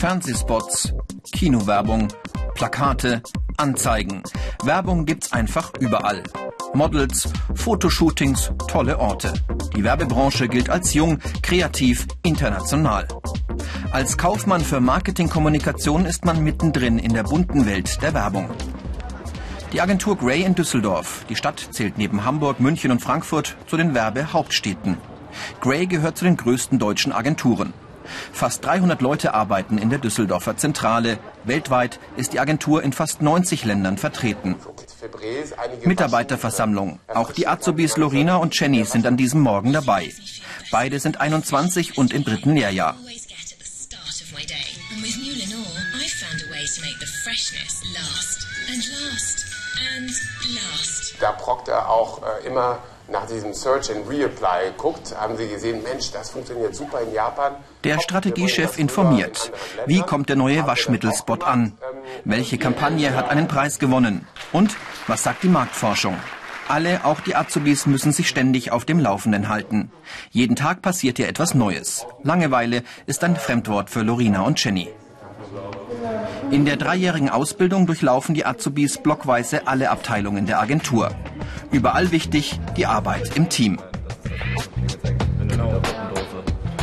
Fernsehspots, Kinowerbung, Plakate, Anzeigen. Werbung gibt's einfach überall. Models, Fotoshootings, tolle Orte. Die Werbebranche gilt als jung, kreativ, international. Als Kaufmann für Marketingkommunikation ist man mittendrin in der bunten Welt der Werbung. Die Agentur Gray in Düsseldorf. Die Stadt zählt neben Hamburg, München und Frankfurt zu den Werbehauptstädten. Gray gehört zu den größten deutschen Agenturen. Fast 300 Leute arbeiten in der Düsseldorfer Zentrale. Weltweit ist die Agentur in fast 90 Ländern vertreten. Mitarbeiterversammlung. Auch die Azubis Lorina und Jenny sind an diesem Morgen dabei. Beide sind 21 und im dritten Lehrjahr. Da Proctor auch äh, immer nach diesem Search and Reapply guckt, haben sie gesehen, Mensch, das funktioniert super in Japan. Der Strategiechef informiert. Wie kommt der neue Waschmittelspot an? Welche Kampagne hat einen Preis gewonnen? Und was sagt die Marktforschung? Alle, auch die Azubis, müssen sich ständig auf dem Laufenden halten. Jeden Tag passiert hier etwas Neues. Langeweile ist ein Fremdwort für Lorina und Jenny. In der dreijährigen Ausbildung durchlaufen die Azubis blockweise alle Abteilungen der Agentur. Überall wichtig die Arbeit im Team.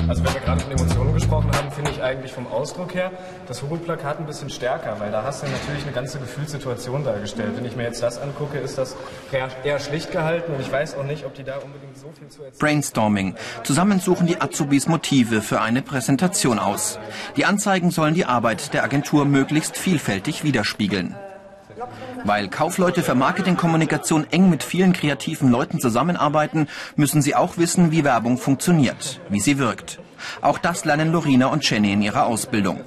Also wenn wir gerade von Emotionen gesprochen haben, finde ich eigentlich vom Ausdruck her das Hugo-Plakat ein bisschen stärker, weil da hast du natürlich eine ganze Gefühlssituation dargestellt. Wenn ich mir jetzt das angucke, ist das eher schlicht gehalten und ich weiß auch nicht, ob die da unbedingt so viel zu erzählen Brainstorming. Zusammen suchen die Azubis Motive für eine Präsentation aus. Die Anzeigen sollen die Arbeit der Agentur möglichst vielfältig widerspiegeln. Weil Kaufleute für Marketingkommunikation eng mit vielen kreativen Leuten zusammenarbeiten, müssen sie auch wissen, wie Werbung funktioniert, wie sie wirkt. Auch das lernen Lorina und Jenny in ihrer Ausbildung.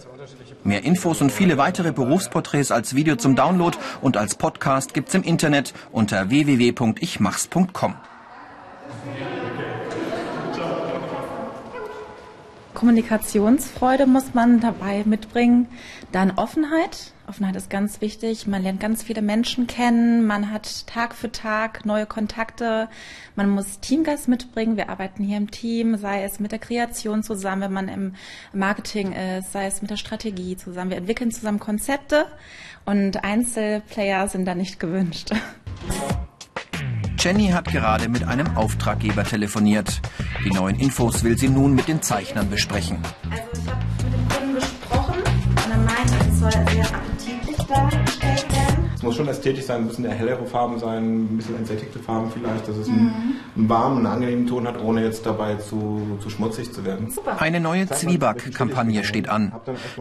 Mehr Infos und viele weitere Berufsporträts als Video zum Download und als Podcast gibt's im Internet unter www.ichmachs.com. Kommunikationsfreude muss man dabei mitbringen. Dann Offenheit. Offenheit ist ganz wichtig. Man lernt ganz viele Menschen kennen. Man hat Tag für Tag neue Kontakte. Man muss Teamgeist mitbringen. Wir arbeiten hier im Team, sei es mit der Kreation zusammen, wenn man im Marketing ist, sei es mit der Strategie zusammen. Wir entwickeln zusammen Konzepte und Einzelplayer sind da nicht gewünscht. Jenny hat gerade mit einem Auftraggeber telefoniert. Die neuen Infos will sie nun mit den Zeichnern besprechen. Also soll sehr appetitlich dargestellt werden. Es muss schon ästhetisch sein, ein bisschen hellere Farben sein, ein bisschen entsättigte Farben vielleicht, dass es einen, einen warmen, einen angenehmen Ton hat, ohne jetzt dabei zu, zu schmutzig zu werden. Eine neue Zwieback-Kampagne steht an.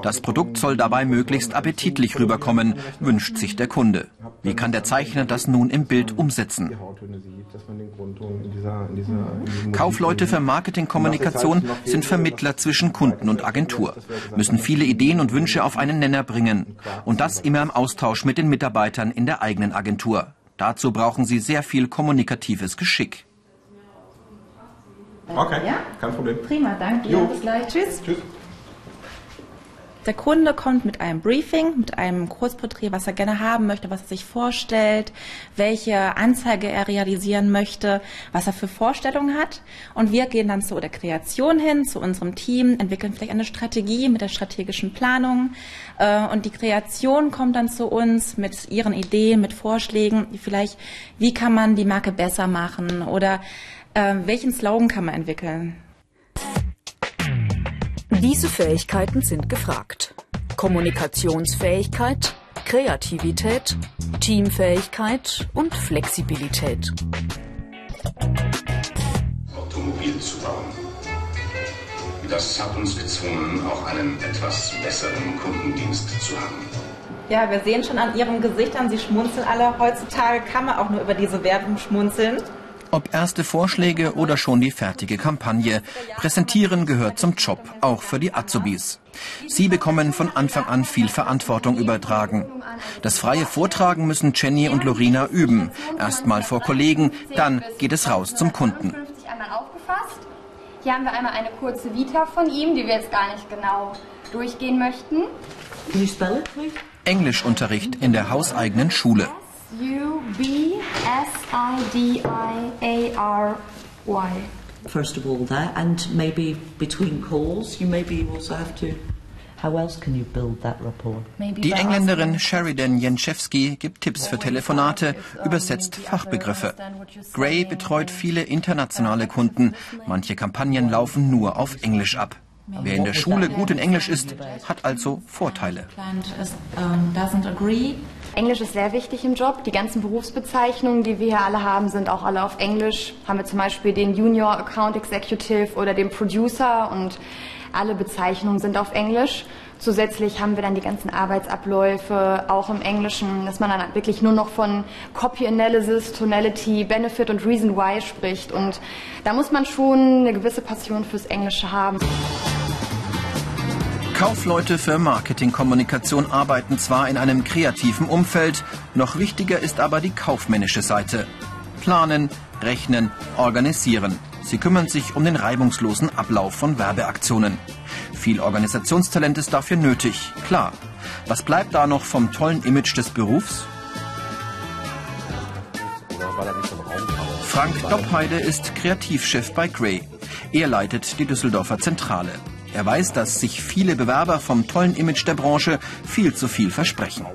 Das Produkt soll dabei möglichst appetitlich rüberkommen, wünscht sich der Kunde. Wie kann der Zeichner das nun im Bild umsetzen? Kaufleute für Marketingkommunikation sind Vermittler zwischen Kunden und Agentur, müssen viele Ideen und Wünsche auf einen Nenner bringen. Und das immer im Austausch mit den Mitarbeitern in der eigenen Agentur. Dazu brauchen sie sehr viel kommunikatives Geschick. Okay, kein Problem. Prima, danke dir. Bis gleich. Tschüss. Tschüss. Der Kunde kommt mit einem Briefing, mit einem Kurzporträt, was er gerne haben möchte, was er sich vorstellt, welche Anzeige er realisieren möchte, was er für Vorstellungen hat. Und wir gehen dann zu der Kreation hin, zu unserem Team, entwickeln vielleicht eine Strategie mit der strategischen Planung. Äh, Und die Kreation kommt dann zu uns mit ihren Ideen, mit Vorschlägen, vielleicht, wie kann man die Marke besser machen oder äh, welchen Slogan kann man entwickeln. Diese Fähigkeiten sind gefragt. Kommunikationsfähigkeit, Kreativität, Teamfähigkeit und Flexibilität. Automobil zu bauen. Das hat uns gezwungen, auch einen etwas besseren Kundendienst zu haben. Ja, wir sehen schon an ihren Gesichtern, sie schmunzeln alle. Heutzutage kann man auch nur über diese Werbung schmunzeln. Ob erste Vorschläge oder schon die fertige Kampagne, präsentieren gehört zum Job, auch für die Azubis. Sie bekommen von Anfang an viel Verantwortung übertragen. Das freie Vortragen müssen Jenny und Lorina üben. Erstmal vor Kollegen, dann geht es raus zum Kunden. Hier haben wir einmal eine kurze Vita von ihm, die wir jetzt gar nicht genau durchgehen möchten. Englischunterricht in der hauseigenen Schule. U-B-S-I-D-I-A-R-Y. First of all, that, and maybe between calls, you maybe also have to. How else can you build that rapport? Die Engländerin Sheridan Jenczewski gibt Tipps für Telefonate, übersetzt Fachbegriffe. Gray betreut viele internationale Kunden. Manche Kampagnen laufen nur auf Englisch ab. Wer in der Schule gut in Englisch ist, hat also Vorteile. Englisch ist sehr wichtig im Job. Die ganzen Berufsbezeichnungen, die wir hier alle haben, sind auch alle auf Englisch. Haben wir zum Beispiel den Junior Account Executive oder den Producer und alle Bezeichnungen sind auf Englisch. Zusätzlich haben wir dann die ganzen Arbeitsabläufe auch im Englischen, dass man dann wirklich nur noch von Copy Analysis, Tonality, Benefit und Reason Why spricht. Und da muss man schon eine gewisse Passion fürs Englische haben. Kaufleute für Marketingkommunikation arbeiten zwar in einem kreativen Umfeld, noch wichtiger ist aber die kaufmännische Seite. Planen, rechnen, organisieren. Sie kümmern sich um den reibungslosen Ablauf von Werbeaktionen. Viel Organisationstalent ist dafür nötig, klar. Was bleibt da noch vom tollen Image des Berufs? Frank Doppheide ist Kreativchef bei Gray. Er leitet die Düsseldorfer Zentrale. Er weiß, dass sich viele Bewerber vom tollen Image der Branche viel zu viel versprechen.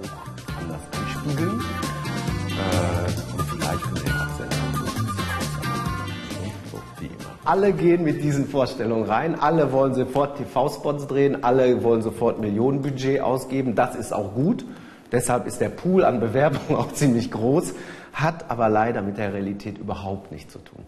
Alle gehen mit diesen Vorstellungen rein, alle wollen sofort TV-Spots drehen, alle wollen sofort Millionenbudget ausgeben. Das ist auch gut. Deshalb ist der Pool an Bewerbungen auch ziemlich groß, hat aber leider mit der Realität überhaupt nichts zu tun.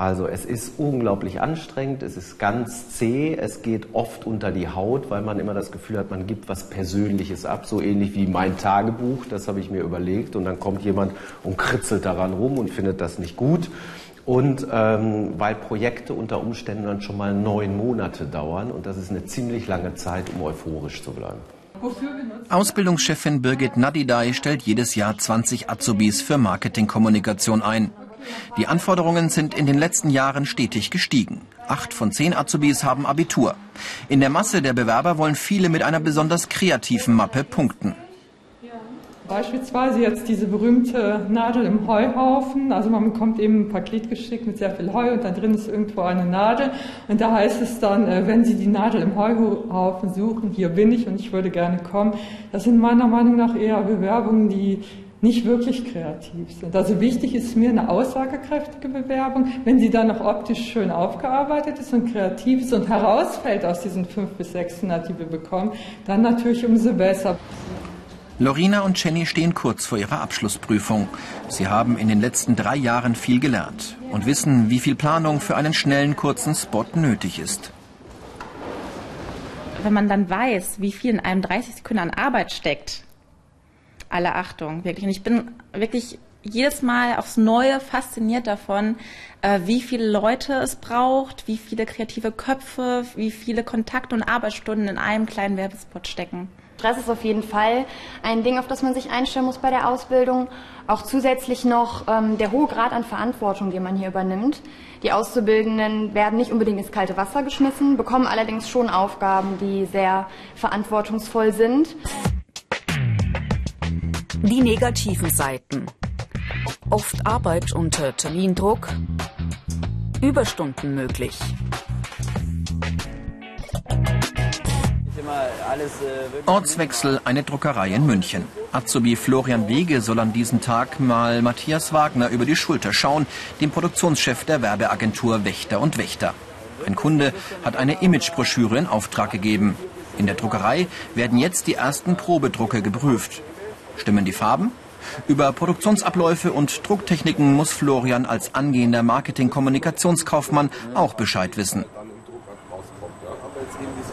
Also es ist unglaublich anstrengend, es ist ganz zäh, es geht oft unter die Haut, weil man immer das Gefühl hat, man gibt was Persönliches ab, so ähnlich wie mein Tagebuch, das habe ich mir überlegt und dann kommt jemand und kritzelt daran rum und findet das nicht gut. Und ähm, weil Projekte unter Umständen dann schon mal neun Monate dauern und das ist eine ziemlich lange Zeit, um euphorisch zu bleiben. Ausbildungschefin Birgit Nadidai stellt jedes Jahr 20 Azubis für Marketingkommunikation ein. Die Anforderungen sind in den letzten Jahren stetig gestiegen. Acht von zehn Azubis haben Abitur. In der Masse der Bewerber wollen viele mit einer besonders kreativen Mappe punkten. Beispielsweise jetzt diese berühmte Nadel im Heuhaufen. Also man bekommt eben ein Paket geschickt mit sehr viel Heu und da drin ist irgendwo eine Nadel. Und da heißt es dann, äh, wenn Sie die Nadel im Heuhaufen suchen, hier bin ich und ich würde gerne kommen. Das sind meiner Meinung nach eher Bewerbungen, die nicht wirklich kreativ sind. Also wichtig ist mir eine aussagekräftige Bewerbung. Wenn sie dann noch optisch schön aufgearbeitet ist und kreativ ist und herausfällt aus diesen fünf bis 600, die wir bekommen, dann natürlich umso besser. Lorina und Jenny stehen kurz vor ihrer Abschlussprüfung. Sie haben in den letzten drei Jahren viel gelernt und wissen, wie viel Planung für einen schnellen, kurzen Spot nötig ist. Wenn man dann weiß, wie viel in einem 30 Sekunden an Arbeit steckt, alle Achtung, wirklich. Und ich bin wirklich jedes Mal aufs Neue fasziniert davon, äh, wie viele Leute es braucht, wie viele kreative Köpfe, wie viele Kontakte und Arbeitsstunden in einem kleinen Werbespot stecken. Stress ist auf jeden Fall ein Ding, auf das man sich einstellen muss bei der Ausbildung. Auch zusätzlich noch ähm, der hohe Grad an Verantwortung, den man hier übernimmt. Die Auszubildenden werden nicht unbedingt ins kalte Wasser geschmissen, bekommen allerdings schon Aufgaben, die sehr verantwortungsvoll sind. Die negativen Seiten. Oft Arbeit unter Termindruck. Überstunden möglich. Ortswechsel, eine Druckerei in München. Azubi Florian Wege soll an diesem Tag mal Matthias Wagner über die Schulter schauen, dem Produktionschef der Werbeagentur Wächter und Wächter. Ein Kunde hat eine Imagebroschüre in Auftrag gegeben. In der Druckerei werden jetzt die ersten Probedrucke geprüft. Stimmen die Farben? Über Produktionsabläufe und Drucktechniken muss Florian als angehender Marketing-Kommunikationskaufmann auch Bescheid wissen.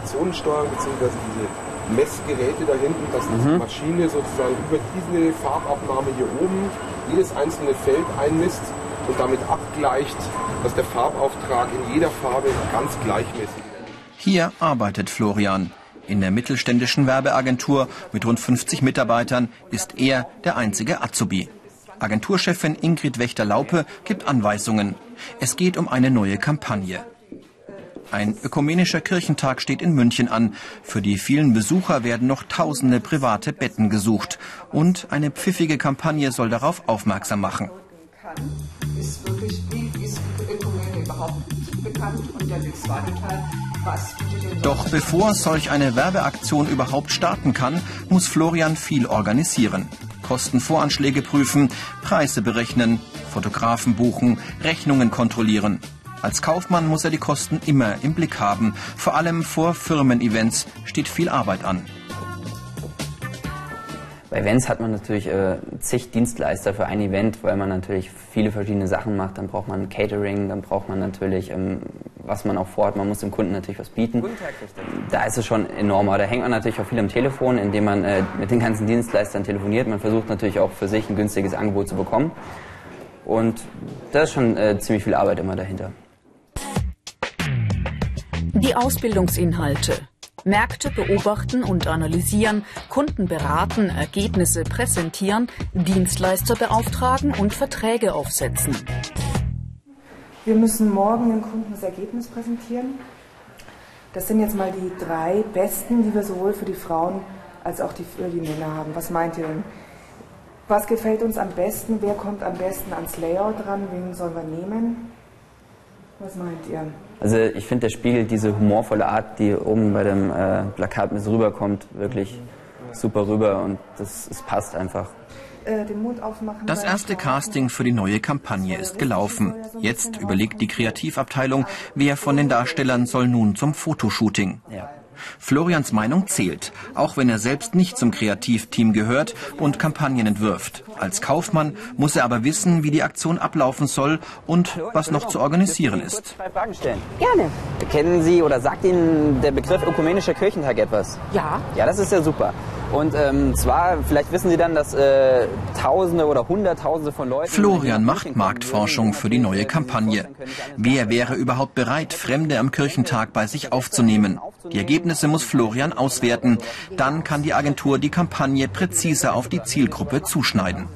Zonensteuerung bzw. diese Messgeräte da hinten, dass die Mhm. Maschine sozusagen über diese Farbabnahme hier oben jedes einzelne Feld einmisst und damit abgleicht, dass der Farbauftrag in jeder Farbe ganz gleichmäßig ist. Hier arbeitet Florian. In der mittelständischen Werbeagentur mit rund 50 Mitarbeitern ist er der einzige Azubi. Agenturchefin Ingrid Wächter-Laupe gibt Anweisungen. Es geht um eine neue Kampagne. Ein ökumenischer Kirchentag steht in München an. Für die vielen Besucher werden noch tausende private Betten gesucht. Und eine pfiffige Kampagne soll darauf aufmerksam machen. Ist wirklich, wie ist Ökumene überhaupt nicht bekannt? Und der Doch bevor solch eine Werbeaktion überhaupt starten kann, muss Florian viel organisieren. Kostenvoranschläge prüfen, Preise berechnen, Fotografen buchen, Rechnungen kontrollieren. Als Kaufmann muss er die Kosten immer im Blick haben. Vor allem vor Firmen-Events steht viel Arbeit an. Bei Events hat man natürlich äh, zig Dienstleister für ein Event, weil man natürlich viele verschiedene Sachen macht. Dann braucht man Catering, dann braucht man natürlich, ähm, was man auch vorhat, man muss dem Kunden natürlich was bieten. Da ist es schon enorm. Aber da hängt man natürlich auch viel am Telefon, indem man äh, mit den ganzen Dienstleistern telefoniert. Man versucht natürlich auch für sich ein günstiges Angebot zu bekommen. Und da ist schon äh, ziemlich viel Arbeit immer dahinter. Die Ausbildungsinhalte. Märkte beobachten und analysieren, Kunden beraten, Ergebnisse präsentieren, Dienstleister beauftragen und Verträge aufsetzen. Wir müssen morgen dem Kunden das Ergebnis präsentieren. Das sind jetzt mal die drei besten, die wir sowohl für die Frauen als auch die, für die Männer haben. Was meint ihr denn? Was gefällt uns am besten? Wer kommt am besten ans Layout ran? Wen sollen wir nehmen? Was meint ihr? Also ich finde, der spiegelt diese humorvolle Art, die oben bei dem äh, Plakat mit rüberkommt, wirklich super rüber und das, das passt einfach. Äh, das erste Casting für die neue Kampagne ist gelaufen. Jetzt überlegt die Kreativabteilung, wer von den Darstellern soll nun zum Fotoshooting. Florians Meinung zählt, auch wenn er selbst nicht zum Kreativteam gehört und Kampagnen entwirft. Als Kaufmann muss er aber wissen, wie die Aktion ablaufen soll und was noch zu organisieren ist. Gerne. Kennen Sie oder sagt Ihnen der Begriff ökumenischer Kirchentag etwas? Ja. Ja, das ist ja super. Und ähm, zwar, vielleicht wissen Sie dann, dass äh, Tausende oder Hunderttausende von Leuten... Florian macht Marktforschung für die neue Kampagne. Wer wäre überhaupt bereit, Fremde am Kirchentag bei sich aufzunehmen? Die Ergebnisse muss Florian auswerten. Dann kann die Agentur die Kampagne präziser auf die Zielgruppe zuschneiden.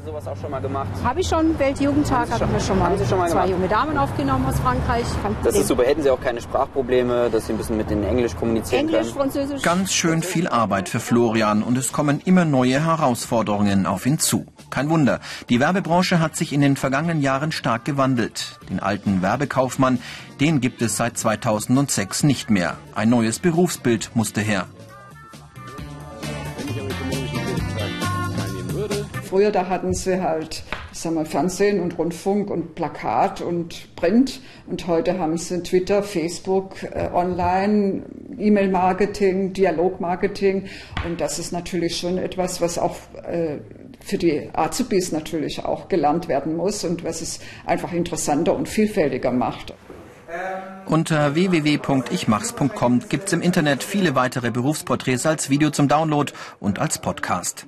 Habe ich schon, Weltjugendtag, habe ich schon mal, schon mal zwei junge Damen aufgenommen aus Frankreich. Das ist super. Hätten Sie auch keine Sprachprobleme, dass Sie ein bisschen mit den Englisch kommunizieren Englisch, können? Französisch. Ganz schön viel Arbeit für Florian und es kommen immer neue Herausforderungen auf ihn zu. Kein Wunder, die Werbebranche hat sich in den vergangenen Jahren stark gewandelt. Den alten Werbekaufmann, den gibt es seit 2006 nicht mehr. Ein neues Berufsbild musste her. Früher, da hatten sie halt, sagen wir, Fernsehen und Rundfunk und Plakat und Print. Und heute haben sie Twitter, Facebook, äh, Online, E-Mail-Marketing, Dialogmarketing. Und das ist natürlich schon etwas, was auch äh, für die Azubis natürlich auch gelernt werden muss und was es einfach interessanter und vielfältiger macht. Unter www.ichmachs.com gibt es im Internet viele weitere Berufsporträts als Video zum Download und als Podcast.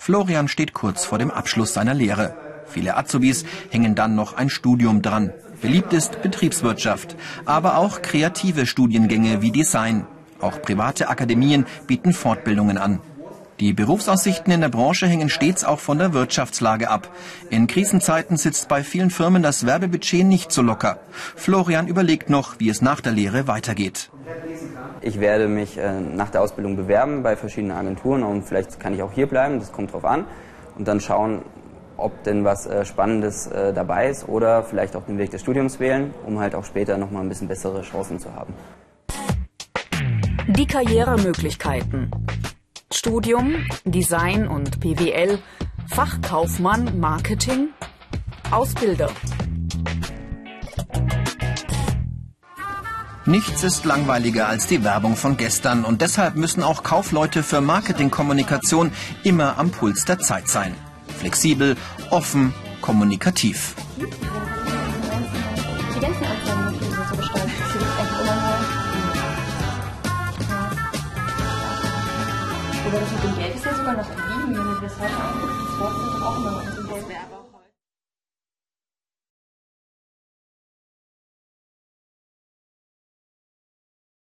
Florian steht kurz vor dem Abschluss seiner Lehre. Viele Azubis hängen dann noch ein Studium dran. Beliebt ist Betriebswirtschaft, aber auch kreative Studiengänge wie Design. Auch private Akademien bieten Fortbildungen an. Die Berufsaussichten in der Branche hängen stets auch von der Wirtschaftslage ab. In Krisenzeiten sitzt bei vielen Firmen das Werbebudget nicht so locker. Florian überlegt noch, wie es nach der Lehre weitergeht. Ich werde mich äh, nach der Ausbildung bewerben bei verschiedenen Agenturen und vielleicht kann ich auch hier bleiben, das kommt drauf an. Und dann schauen, ob denn was äh, Spannendes äh, dabei ist oder vielleicht auch den Weg des Studiums wählen, um halt auch später nochmal ein bisschen bessere Chancen zu haben. Die Karrieremöglichkeiten. Studium, Design und BWL, Fachkaufmann, Marketing, Ausbilder. Nichts ist langweiliger als die Werbung von gestern und deshalb müssen auch Kaufleute für Marketingkommunikation immer am Puls der Zeit sein. Flexibel, offen, kommunikativ. Oder mit dem Geld ist ja sogar noch geblieben, wenn wir das heute angucken. Das Wort auch immer noch bisschen Geldwerber.